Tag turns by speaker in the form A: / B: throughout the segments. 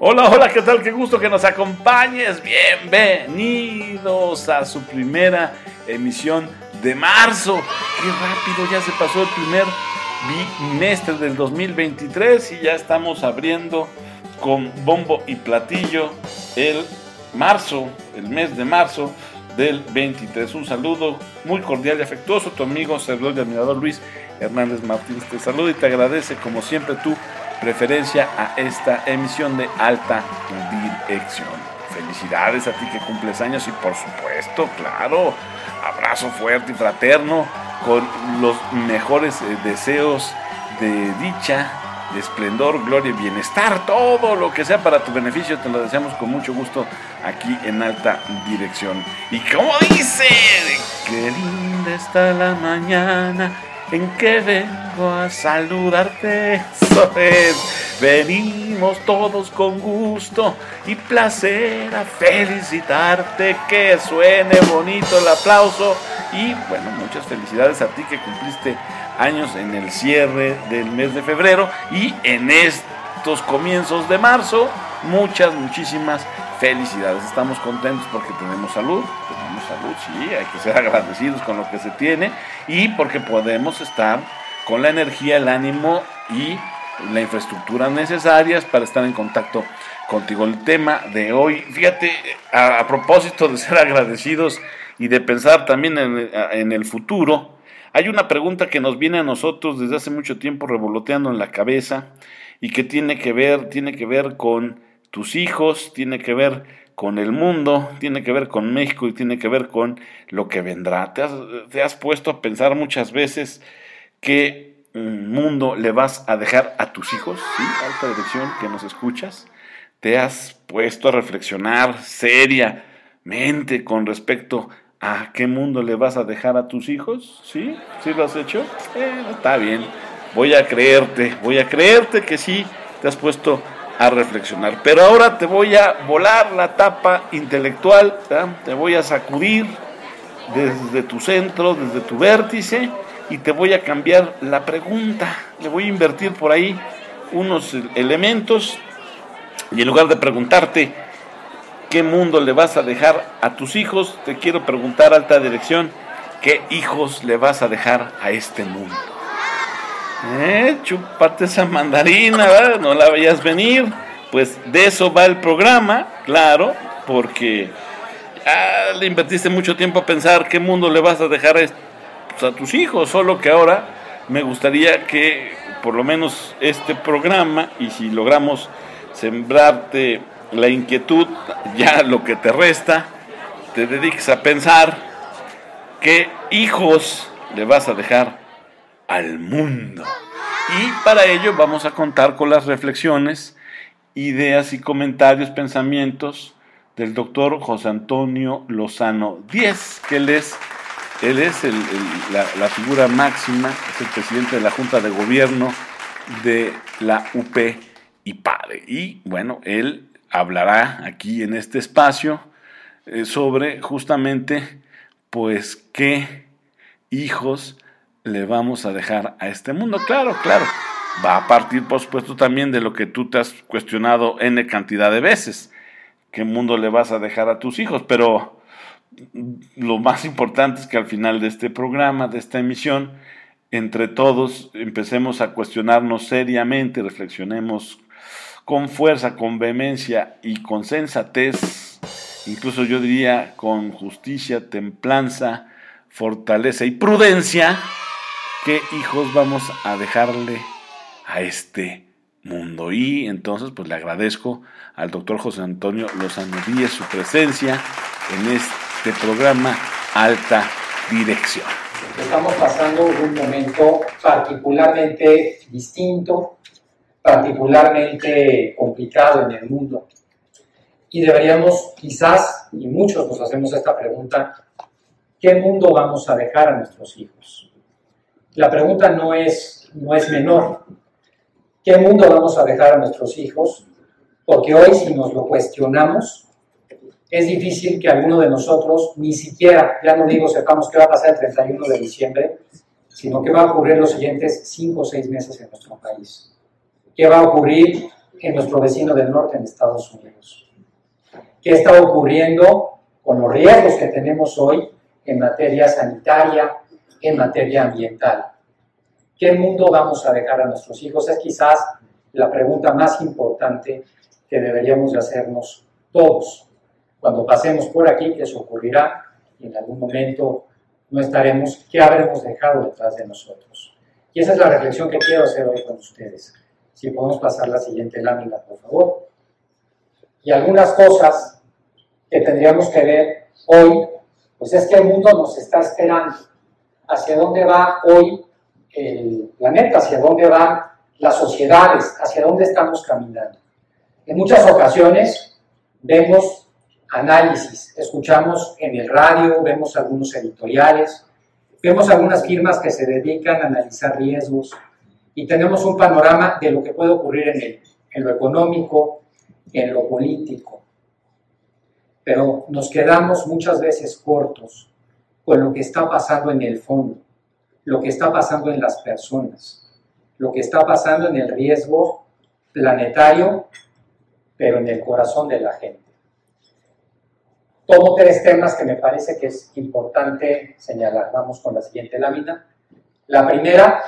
A: Hola, hola, ¿qué tal? Qué gusto que nos acompañes. Bienvenidos a su primera emisión de marzo. Qué rápido ya se pasó el primer bimestre del 2023 y ya estamos abriendo con bombo y platillo el marzo, el mes de marzo del 23. Un saludo muy cordial y afectuoso. Tu amigo, servidor y admirador Luis Hernández Martínez te saluda y te agradece como siempre tu preferencia a esta emisión de alta dirección. Felicidades a ti que cumples años y por supuesto, claro, abrazo fuerte y fraterno con los mejores eh, deseos de dicha, esplendor, gloria y bienestar, todo lo que sea para tu beneficio, te lo deseamos con mucho gusto aquí en alta dirección. Y como dice, qué linda está la mañana en que vengo a saludarte. Eso es. Venimos todos con gusto y placer a felicitarte. Que suene bonito el aplauso. Y bueno, muchas felicidades a ti que cumpliste años en el cierre del mes de febrero y en estos comienzos de marzo. Muchas, muchísimas felicidades. Estamos contentos porque tenemos salud, tenemos salud, sí, hay que ser agradecidos con lo que se tiene y porque podemos estar con la energía, el ánimo y la infraestructura necesarias para estar en contacto contigo. El tema de hoy, fíjate, a, propósito de ser agradecidos y de pensar también en, en el futuro, hay una pregunta que nos viene a nosotros desde hace mucho tiempo revoloteando en la cabeza y que tiene que ver, tiene que ver con tus hijos, tiene que ver con el mundo, tiene que ver con México y tiene que ver con lo que vendrá. ¿Te has, puesto a pensar muchas veces qué mundo le vas a dejar a tus hijos? ¿Sí? Alta dirección que nos escuchas. ¿Te has puesto a reflexionar seriamente con respecto a qué mundo le vas a dejar a tus hijos? ¿Sí? ¿Sí lo has hecho? Eh, está bien. Voy a creerte, voy a creerte que sí te has puesto a reflexionar. Pero ahora te voy a volar la tapa intelectual, te voy a sacudir desde tu centro, desde tu vértice, y te voy a cambiar la pregunta. Le voy a invertir por ahí unos elementos, y en lugar de preguntarte qué mundo le vas a dejar a tus hijos, te quiero preguntar, alta dirección, qué hijos le vas a dejar a este mundo. Eh, esa mandarina, ¿verdad? no la veías venir. Pues de eso va el programa, claro, porque le invertiste mucho tiempo a pensar qué mundo le vas a dejar a, pues, a tus hijos, solo que ahora me gustaría que por lo menos este programa, y si logramos sembrarte la inquietud, ya lo que te resta, te dediques a pensar qué hijos le vas a dejar al mundo. Y para ello vamos a contar con las reflexiones, ideas y comentarios, pensamientos del doctor José Antonio Lozano Díez, que él es, él es la, figura máxima, es el presidente de la Junta de Gobierno de la UP y PADE. Y bueno, él hablará aquí en este espacio eh, sobre justamente pues qué hijos le vamos a dejar a este mundo. Claro, claro. Va a partir, por supuesto, también de lo que tú te has cuestionado N cantidad de veces. ¿Qué mundo le vas a dejar a tus hijos? Pero lo más importante es que al final de este programa, de esta emisión, entre todos empecemos a cuestionarnos seriamente, reflexionemos con fuerza, con vehemencia y con sensatez, incluso yo diría con justicia, templanza, fortaleza y prudencia, qué hijos vamos a dejarle a este mundo. Y entonces, pues le agradezco al doctor José Antonio Lozano Díez su presencia en este programa Alta Dirección.
B: Estamos pasando un momento particularmente distinto, particularmente complicado en el mundo. Y deberíamos, quizás, y muchos nos hacemos esta pregunta, ¿qué mundo vamos a dejar a nuestros hijos? La pregunta no es, no es menor. ¿Qué mundo vamos a dejar a nuestros hijos? Porque hoy si nos lo cuestionamos, es difícil que alguno de nosotros ni siquiera, ya no digo sepamos qué va a pasar el 31 de diciembre, sino qué va a ocurrir los siguientes cinco o seis meses en nuestro país. ¿Qué va a ocurrir en nuestro vecino del norte, en Estados Unidos? ¿Qué está ocurriendo con los riesgos que tenemos hoy en materia sanitaria, en materia ambiental? ¿Qué mundo vamos a dejar a nuestros hijos? Es quizás la pregunta más importante que deberíamos de hacernos todos. Cuando pasemos por aquí, que eso ocurrirá, y en algún momento no estaremos, ¿qué habremos dejado detrás de nosotros? Y esa es la reflexión que quiero hacer hoy con ustedes. Si podemos pasar la siguiente lámina, por favor. Y algunas cosas que tendríamos que ver hoy, pues es que el mundo nos está esperando. ¿Hacia dónde va hoy el planeta? ¿Hacia dónde van las sociedades? ¿Hacia dónde estamos caminando? En muchas ocasiones vemos análisis. Escuchamos en el radio, vemos algunos editoriales, vemos algunas firmas que se dedican a analizar riesgos y tenemos un panorama de lo que puede ocurrir en, en lo económico, en lo político. Pero nos quedamos muchas veces cortos con lo que está pasando en el fondo, lo que está pasando en las personas, lo que está pasando en el riesgo planetario, pero en el corazón de la gente tomo tres temas que me parece que es importante señalar. Vamos con la siguiente lámina. La primera,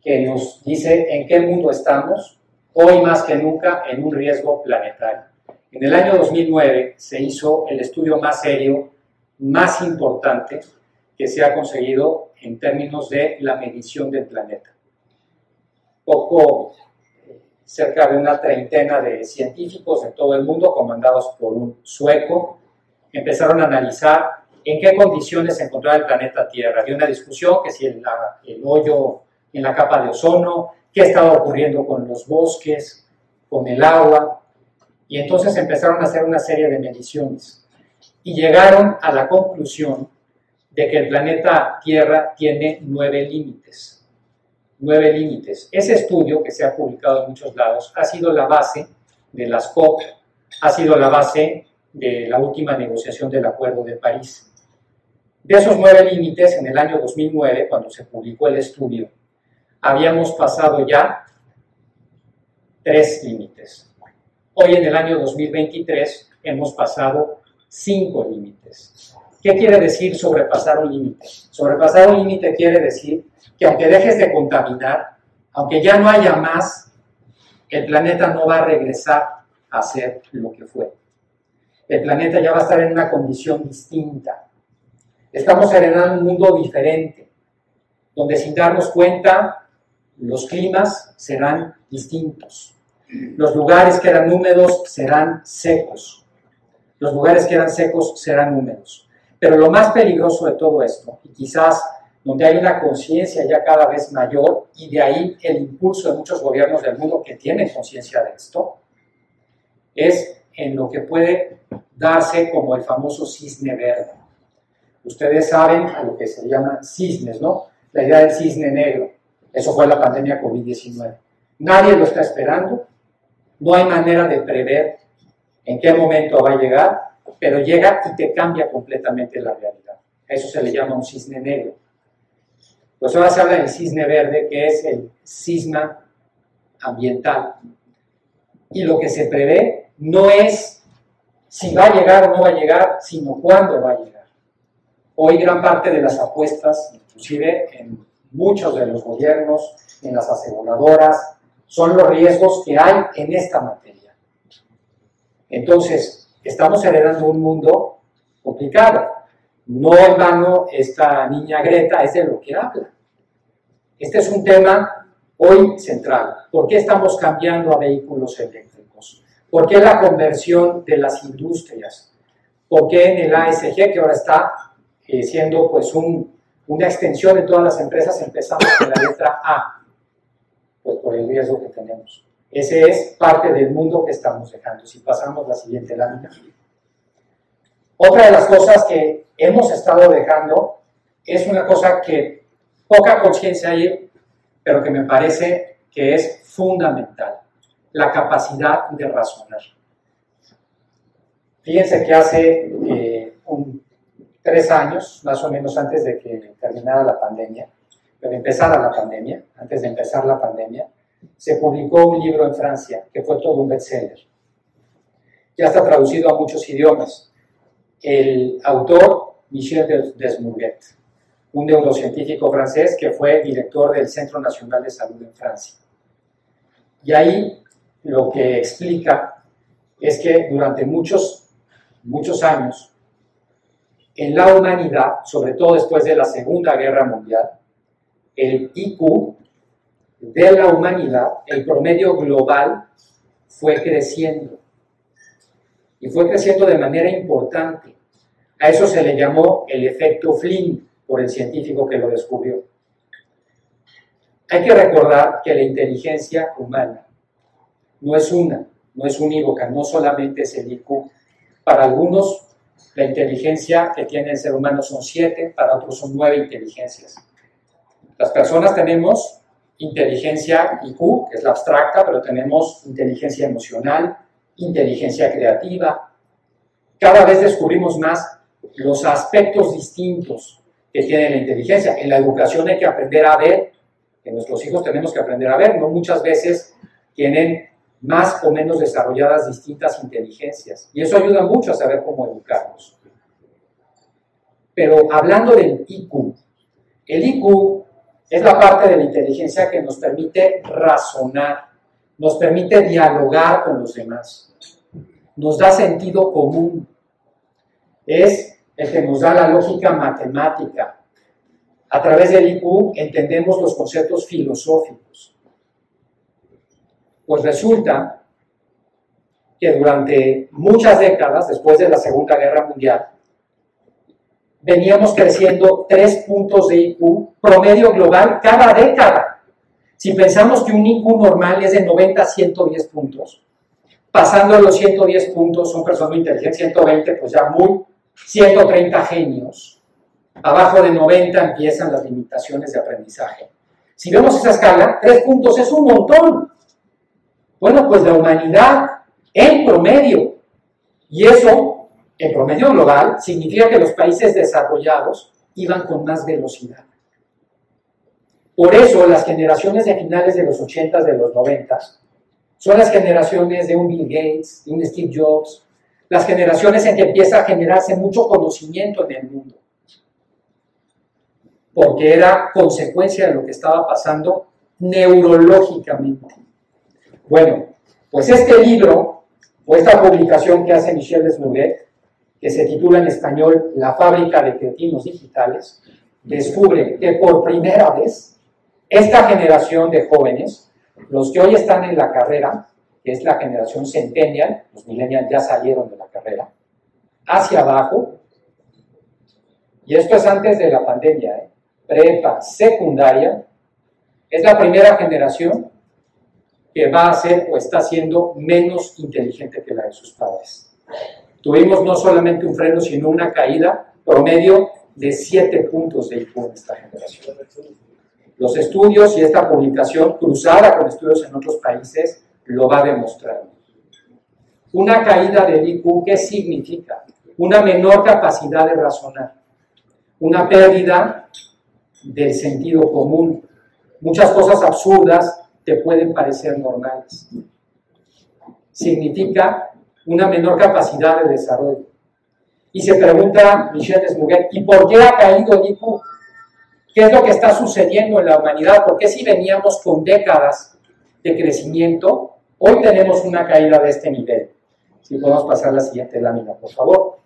B: que nos dice en qué mundo estamos, hoy más que nunca en un riesgo planetario. En el año 2009 se hizo el estudio más serio, más importante que se ha conseguido en términos de la medición del planeta. Poco cerca de una treintena de científicos de todo el mundo, comandados por un sueco, empezaron a analizar en qué condiciones se encontraba el planeta Tierra. Había una discusión que si el, el hoyo en la capa de ozono, qué estaba ocurriendo con los bosques, con el agua, y entonces empezaron a hacer una serie de mediciones y llegaron a la conclusión de que el planeta Tierra tiene nueve límites. Nueve límites. Ese estudio, que se ha publicado en muchos lados, ha sido la base de las COP, ha sido la base de la última negociación del Acuerdo de París. De esos nueve límites, en el año 2009, cuando se publicó el estudio, habíamos pasado ya tres límites. Hoy, en el año 2023, hemos pasado cinco límites. ¿Qué quiere decir sobrepasar un límite? Sobrepasar un límite quiere decir que aunque dejes de contaminar, aunque ya no haya más, el planeta no va a regresar a ser lo que fue el planeta ya va a estar en una condición distinta. Estamos heredando un mundo diferente, donde sin darnos cuenta los climas serán distintos. Los lugares que eran húmedos serán secos. Los lugares que eran secos serán húmedos. Pero lo más peligroso de todo esto, y quizás donde hay una conciencia ya cada vez mayor, y de ahí el impulso de muchos gobiernos del mundo que tienen conciencia de esto, es en lo que puede darse como el famoso cisne verde. Ustedes saben a lo que se llama cisnes, ¿no? La idea del cisne negro. Eso fue la pandemia COVID-19. Nadie lo está esperando, no hay manera de prever en qué momento va a llegar, pero llega y te cambia completamente la realidad. eso se le llama un cisne negro. Pues ahora se habla del cisne verde, que es el cisma ambiental. Y lo que se prevé no es si va a llegar o no va a llegar, sino cuándo va a llegar. Hoy gran parte de las apuestas, inclusive en muchos de los gobiernos, en las aseguradoras, son los riesgos que hay en esta materia. Entonces, estamos heredando un mundo complicado. No en vano esta niña Greta es de lo que habla. Este es un tema hoy central. ¿Por qué estamos cambiando a vehículos eléctricos? ¿Por qué la conversión de las industrias? ¿Por qué en el ASG, que ahora está eh, siendo pues una extensión de todas las empresas, empezamos con la letra A? Pues por el riesgo que tenemos. Ese es parte del mundo que estamos dejando. Si pasamos la siguiente lámina. Otra de las cosas que hemos estado dejando es una cosa que poca conciencia hay, pero que me parece que es fundamental la capacidad de razonar. Fíjense que hace eh, tres años, más o menos antes de que terminara la pandemia, de empezara la pandemia, antes de empezar la pandemia, se publicó un libro en Francia que fue todo un bestseller. Ya está traducido a muchos idiomas. El autor, Michel Desmourguet, un neurocientífico francés que fue director del Centro Nacional de Salud en Francia. Y ahí lo que explica es que durante muchos, muchos años, en la humanidad, sobre todo después de la Segunda Guerra Mundial, el IQ de la humanidad, el promedio global, fue creciendo. Y fue creciendo de manera importante. A eso se le llamó el efecto Flynn por el científico que lo descubrió. Hay que recordar que la inteligencia humana no es una, no es unívoca, no solamente es el IQ. Para algunos, la inteligencia que tiene el ser humano son siete, para otros son nueve inteligencias. Las personas tenemos inteligencia IQ, que es la abstracta, pero tenemos inteligencia emocional, inteligencia creativa. Cada vez descubrimos más los aspectos distintos que tiene la inteligencia. En la educación hay que aprender a ver, que nuestros hijos tenemos que aprender a ver, no muchas veces tienen más o menos desarrolladas distintas inteligencias. Y eso ayuda mucho a saber cómo educarlos. Pero hablando del IQ, el IQ es la parte de la inteligencia que nos permite razonar, nos permite dialogar con los demás, nos da sentido común, es el que nos da la lógica matemática. A través del IQ entendemos los conceptos filosóficos. Pues resulta que durante muchas décadas, después de la Segunda Guerra Mundial, veníamos creciendo tres puntos de IQ promedio global cada década. Si pensamos que un IQ normal es de 90 a 110 puntos, pasando los 110 puntos, son personas de inteligencia 120, pues ya muy 130 genios. Abajo de 90 empiezan las limitaciones de aprendizaje. Si vemos esa escala, tres puntos es un montón. Bueno, pues la humanidad en promedio. Y eso, en promedio global, significa que los países desarrollados iban con más velocidad. Por eso las generaciones de finales de los 80 de los 90 son las generaciones de un Bill Gates, de un Steve Jobs, las generaciones en que empieza a generarse mucho conocimiento en el mundo, porque era consecuencia de lo que estaba pasando neurológicamente. Bueno, pues este libro, o esta publicación que hace Michel Desmouguet, que se titula en español La fábrica de cretinos digitales, descubre que por primera vez esta generación de jóvenes, los que hoy están en la carrera, que es la generación centennial, los millennials ya salieron de la carrera, hacia abajo, y esto es antes de la pandemia, ¿eh? prepa, secundaria, es la primera generación que va a ser o está siendo menos inteligente que la de sus padres. Tuvimos no solamente un freno, sino una caída promedio de 7 puntos de IQ en esta generación. Los estudios y esta publicación, cruzada con estudios en otros países, lo va a demostrar. Una caída del IQ, ¿qué significa? Una menor capacidad de razonar, una pérdida del sentido común. Muchas cosas absurdas te pueden parecer normales. Significa una menor capacidad de desarrollo. Y se pregunta Michel Desmuguet, ¿y por qué ha caído el IQ? ¿Qué es lo que está sucediendo en la humanidad? ¿Por qué si veníamos con décadas de crecimiento, Hoy tenemos una caída de este nivel. Si podemos pasar la siguiente lámina, por favor.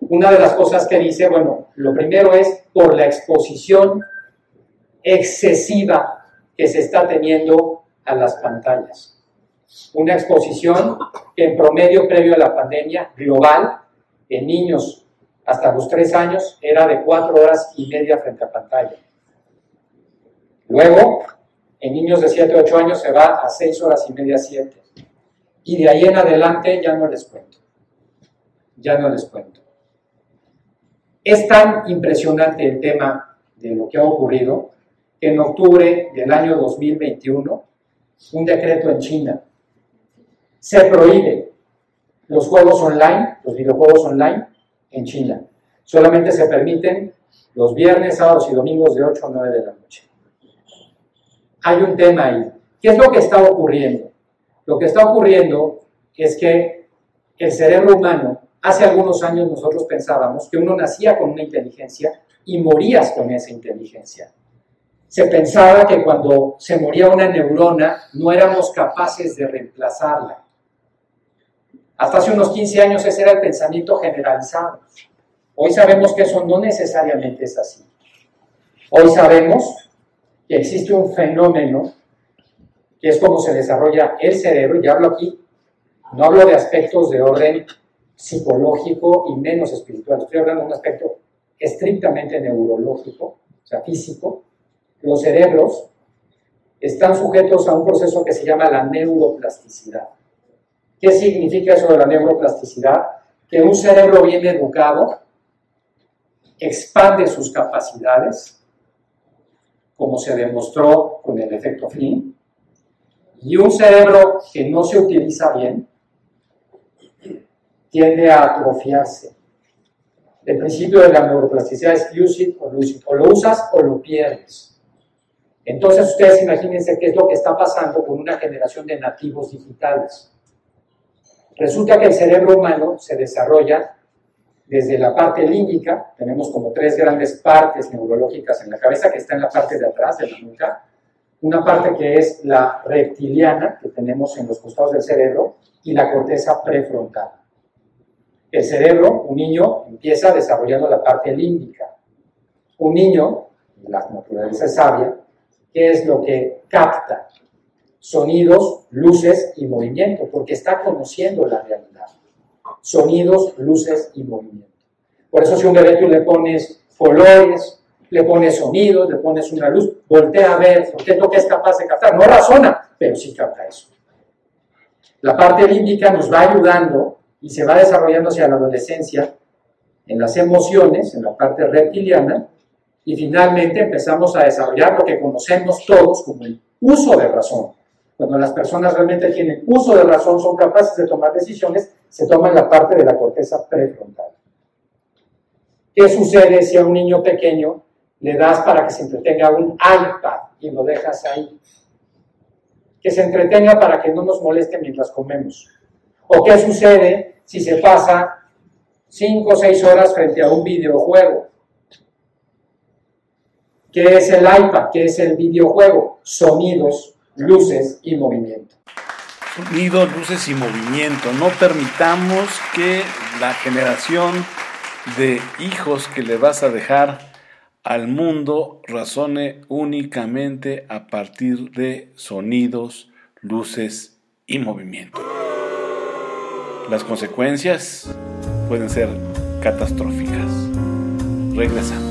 B: Una de las cosas que dice, bueno, lo primero es por la exposición excesiva que se está teniendo a las pantallas. Una exposición que en promedio previo a la pandemia global, en niños hasta los tres años, era de cuatro horas y media frente a pantalla. Luego, en niños de 7 a 8 años se va a 6 horas y media, 7 y de ahí en adelante ya no les cuento. Ya no les cuento. Es tan impresionante el tema de lo que ha ocurrido que en octubre del año 2021, un decreto en China se prohíbe los juegos online, los videojuegos online en China. Solamente se permiten los viernes, sábados y domingos de 8 a 9 de la noche. Hay un tema ahí. ¿Qué es lo que está ocurriendo? Lo que está ocurriendo es que el cerebro humano, hace algunos años nosotros pensábamos que uno nacía con una inteligencia y morías con esa inteligencia. Se pensaba que cuando se moría una neurona no éramos capaces de reemplazarla. Hasta hace unos 15 años ese era el pensamiento generalizado. Hoy sabemos que eso no necesariamente es así. Hoy sabemos que existe un fenómeno que es como se desarrolla el cerebro, y hablo aquí, no hablo de aspectos de orden psicológico y menos espiritual, estoy hablando de un aspecto estrictamente neurológico, o sea, físico. Los cerebros están sujetos a un proceso que se llama la neuroplasticidad. ¿Qué significa eso de la neuroplasticidad? Que un cerebro bien educado expande sus capacidades, como se demostró con el efecto Flynn, y un cerebro que no se utiliza bien tiende a atrofiarse. El principio de la neuroplasticidad es use it or lose it. O lo usas o lo pierdes. Entonces ustedes imagínense qué es lo que está pasando con una generación de nativos digitales. Resulta que el cerebro humano se desarrolla desde la parte límbica, tenemos como tres grandes partes neurológicas en la cabeza, que está en la parte de atrás de la nuca, una parte que es la reptiliana, que tenemos en los costados del cerebro, y la corteza prefrontal. El cerebro, un niño, empieza desarrollando la parte límbica. Un niño, la naturaleza es sabia, ¿qué es lo que capta? Sonidos, luces y movimiento, porque está conociendo la realidad. Sonidos, luces y movimiento. Por eso si a un bebé le pones colores, le pones sonidos, le pones una luz, voltea a ver, porque es lo que es capaz de captar. No razona, pero sí capta eso. La parte límbica nos va ayudando y se va desarrollando hacia la adolescencia en las emociones, en la parte reptiliana, y finalmente empezamos a desarrollar lo que conocemos todos como el uso de razón, cuando las personas realmente tienen uso de razón, son capaces de tomar decisiones, se toma en la parte de la corteza prefrontal. ¿Qué sucede si a un niño pequeño le das para que se entretenga un iPad y lo dejas ahí? Que se entretenga para que no nos moleste mientras comemos. ¿O qué sucede si se pasa 5 o 6 horas frente a un videojuego? ¿Qué es el iPad? ¿Qué es el videojuego? Sonidos, luces y movimiento.
A: Sonido, luces y movimiento. No permitamos que la generación de hijos que le vas a dejar al mundo razone únicamente a partir de sonidos, luces y movimiento. Las consecuencias pueden ser catastróficas. Regresamos.